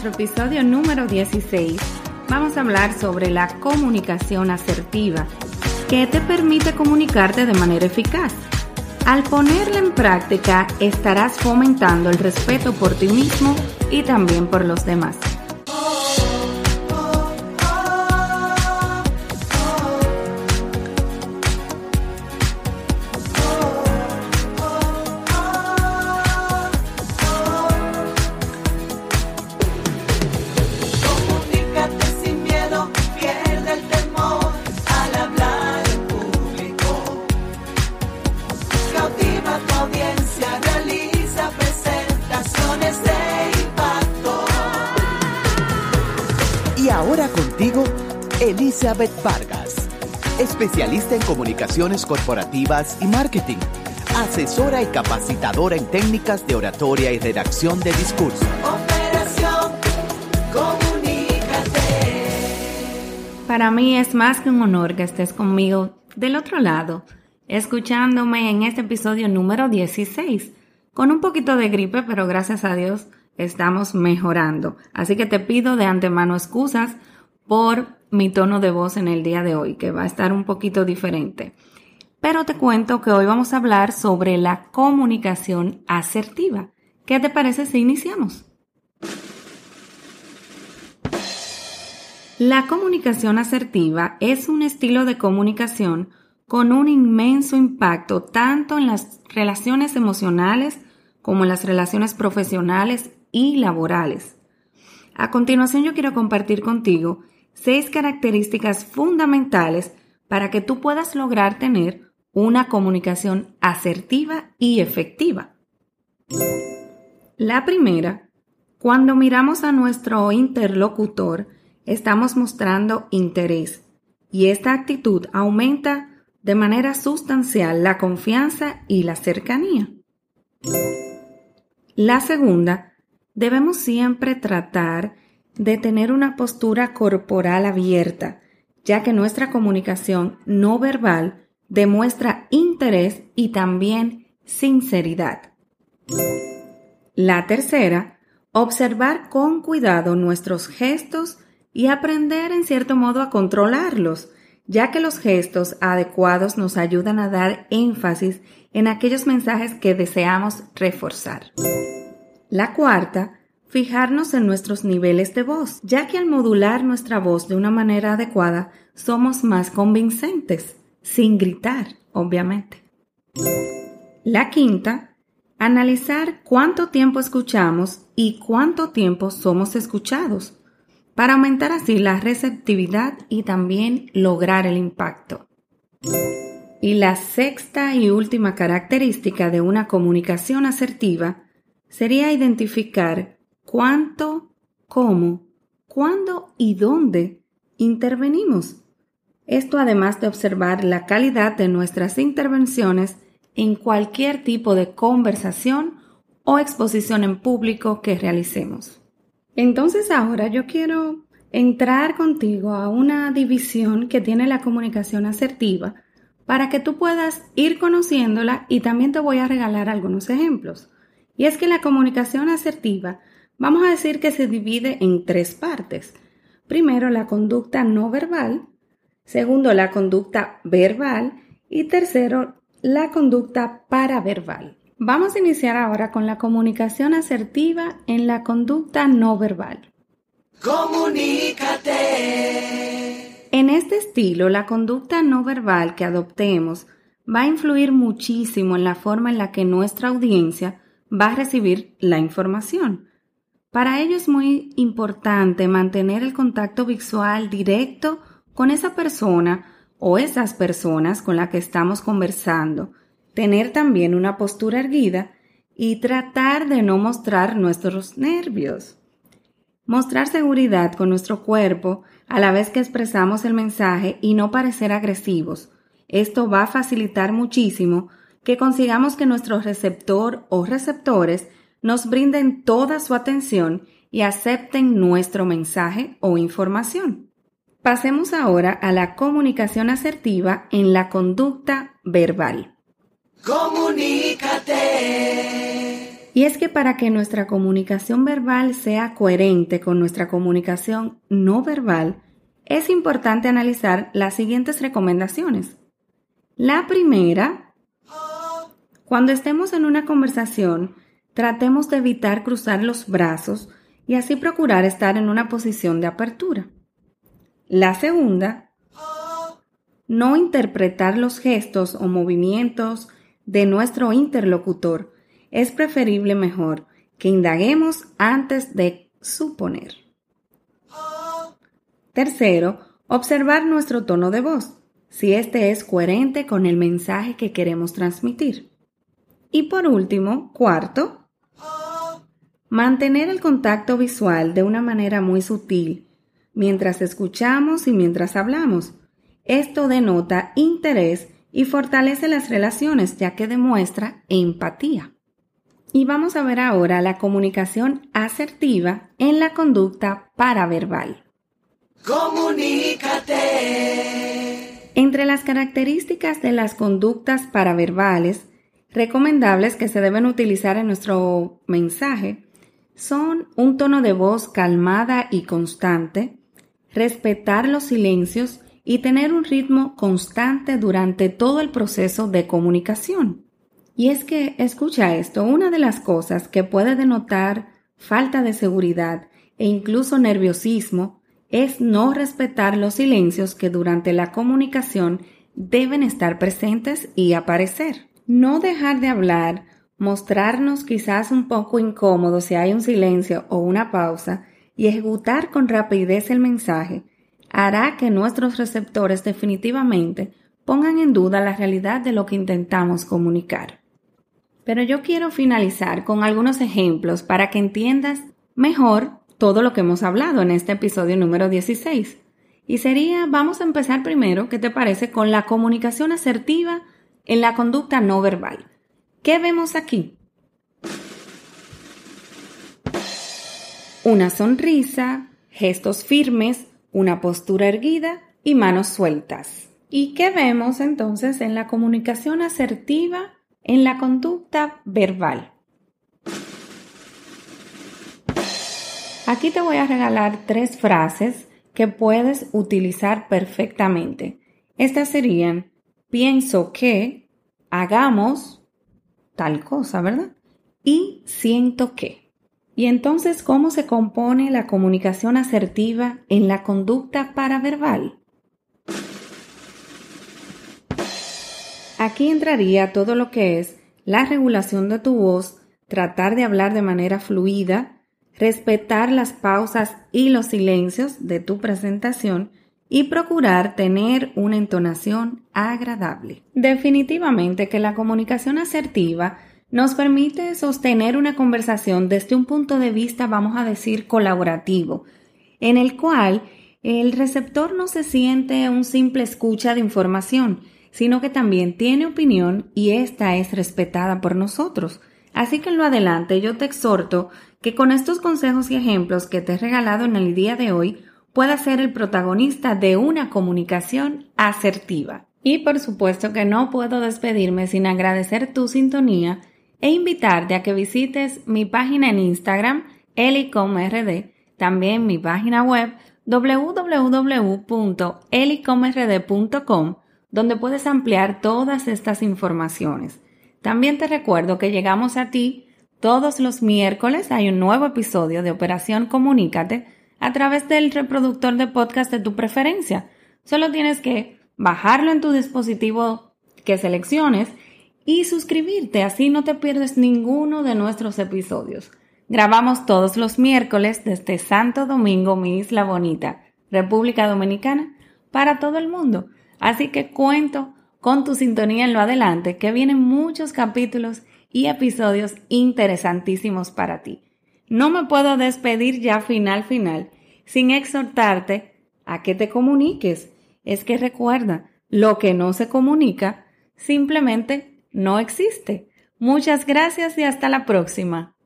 nuestro episodio número 16 vamos a hablar sobre la comunicación asertiva, que te permite comunicarte de manera eficaz. Al ponerla en práctica estarás fomentando el respeto por ti mismo y también por los demás. Elizabeth Vargas, especialista en comunicaciones corporativas y marketing, asesora y capacitadora en técnicas de oratoria y redacción de discurso. Operación Comunícate. Para mí es más que un honor que estés conmigo del otro lado, escuchándome en este episodio número 16, con un poquito de gripe, pero gracias a Dios estamos mejorando. Así que te pido de antemano excusas por mi tono de voz en el día de hoy, que va a estar un poquito diferente. Pero te cuento que hoy vamos a hablar sobre la comunicación asertiva. ¿Qué te parece si iniciamos? La comunicación asertiva es un estilo de comunicación con un inmenso impacto tanto en las relaciones emocionales como en las relaciones profesionales y laborales. A continuación yo quiero compartir contigo seis características fundamentales para que tú puedas lograr tener una comunicación asertiva y efectiva. La primera, cuando miramos a nuestro interlocutor, estamos mostrando interés y esta actitud aumenta de manera sustancial la confianza y la cercanía. La segunda, debemos siempre tratar de tener una postura corporal abierta, ya que nuestra comunicación no verbal demuestra interés y también sinceridad. La tercera, observar con cuidado nuestros gestos y aprender en cierto modo a controlarlos, ya que los gestos adecuados nos ayudan a dar énfasis en aquellos mensajes que deseamos reforzar. La cuarta, fijarnos en nuestros niveles de voz, ya que al modular nuestra voz de una manera adecuada somos más convincentes, sin gritar, obviamente. La quinta, analizar cuánto tiempo escuchamos y cuánto tiempo somos escuchados, para aumentar así la receptividad y también lograr el impacto. Y la sexta y última característica de una comunicación asertiva sería identificar cuánto, cómo, cuándo y dónde intervenimos. Esto además de observar la calidad de nuestras intervenciones en cualquier tipo de conversación o exposición en público que realicemos. Entonces ahora yo quiero entrar contigo a una división que tiene la comunicación asertiva para que tú puedas ir conociéndola y también te voy a regalar algunos ejemplos. Y es que la comunicación asertiva Vamos a decir que se divide en tres partes. Primero, la conducta no verbal. Segundo, la conducta verbal. Y tercero, la conducta paraverbal. Vamos a iniciar ahora con la comunicación asertiva en la conducta no verbal. Comunícate. En este estilo, la conducta no verbal que adoptemos va a influir muchísimo en la forma en la que nuestra audiencia va a recibir la información. Para ello es muy importante mantener el contacto visual directo con esa persona o esas personas con las que estamos conversando, tener también una postura erguida y tratar de no mostrar nuestros nervios. Mostrar seguridad con nuestro cuerpo a la vez que expresamos el mensaje y no parecer agresivos. Esto va a facilitar muchísimo que consigamos que nuestro receptor o receptores nos brinden toda su atención y acepten nuestro mensaje o información. Pasemos ahora a la comunicación asertiva en la conducta verbal. Comunícate. Y es que para que nuestra comunicación verbal sea coherente con nuestra comunicación no verbal, es importante analizar las siguientes recomendaciones. La primera, cuando estemos en una conversación, tratemos de evitar cruzar los brazos y así procurar estar en una posición de apertura. La segunda, no interpretar los gestos o movimientos de nuestro interlocutor. Es preferible mejor que indaguemos antes de suponer. Tercero, observar nuestro tono de voz, si este es coherente con el mensaje que queremos transmitir. Y por último, cuarto, mantener el contacto visual de una manera muy sutil, mientras escuchamos y mientras hablamos. Esto denota interés y fortalece las relaciones ya que demuestra empatía. Y vamos a ver ahora la comunicación asertiva en la conducta paraverbal. Comunícate. Entre las características de las conductas paraverbales recomendables que se deben utilizar en nuestro mensaje son un tono de voz calmada y constante, respetar los silencios y tener un ritmo constante durante todo el proceso de comunicación. Y es que, escucha esto, una de las cosas que puede denotar falta de seguridad e incluso nerviosismo es no respetar los silencios que durante la comunicación deben estar presentes y aparecer. No dejar de hablar, mostrarnos quizás un poco incómodo si hay un silencio o una pausa y ejecutar con rapidez el mensaje hará que nuestros receptores definitivamente pongan en duda la realidad de lo que intentamos comunicar. Pero yo quiero finalizar con algunos ejemplos para que entiendas mejor todo lo que hemos hablado en este episodio número 16. Y sería, vamos a empezar primero, ¿qué te parece? Con la comunicación asertiva en la conducta no verbal. ¿Qué vemos aquí? Una sonrisa, gestos firmes, una postura erguida y manos sueltas. ¿Y qué vemos entonces en la comunicación asertiva en la conducta verbal? Aquí te voy a regalar tres frases que puedes utilizar perfectamente. Estas serían, pienso que, hagamos tal cosa, ¿verdad? Y siento que. Y entonces, ¿cómo se compone la comunicación asertiva en la conducta paraverbal? Aquí entraría todo lo que es la regulación de tu voz, tratar de hablar de manera fluida, respetar las pausas y los silencios de tu presentación y procurar tener una entonación agradable. Definitivamente que la comunicación asertiva nos permite sostener una conversación desde un punto de vista, vamos a decir, colaborativo, en el cual el receptor no se siente un simple escucha de información, sino que también tiene opinión y esta es respetada por nosotros. Así que en lo adelante yo te exhorto que con estos consejos y ejemplos que te he regalado en el día de hoy puedas ser el protagonista de una comunicación asertiva. Y por supuesto que no puedo despedirme sin agradecer tu sintonía e invitarte a que visites mi página en Instagram, elicomrd, también mi página web www.elicomrd.com, donde puedes ampliar todas estas informaciones. También te recuerdo que llegamos a ti todos los miércoles hay un nuevo episodio de Operación Comunícate a través del reproductor de podcast de tu preferencia. Solo tienes que bajarlo en tu dispositivo que selecciones y suscribirte, así no te pierdes ninguno de nuestros episodios. Grabamos todos los miércoles desde Santo Domingo, mi isla bonita, República Dominicana, para todo el mundo. Así que cuento con tu sintonía en lo adelante, que vienen muchos capítulos y episodios interesantísimos para ti. No me puedo despedir ya final final sin exhortarte a que te comuniques. Es que recuerda, lo que no se comunica simplemente no existe. Muchas gracias y hasta la próxima.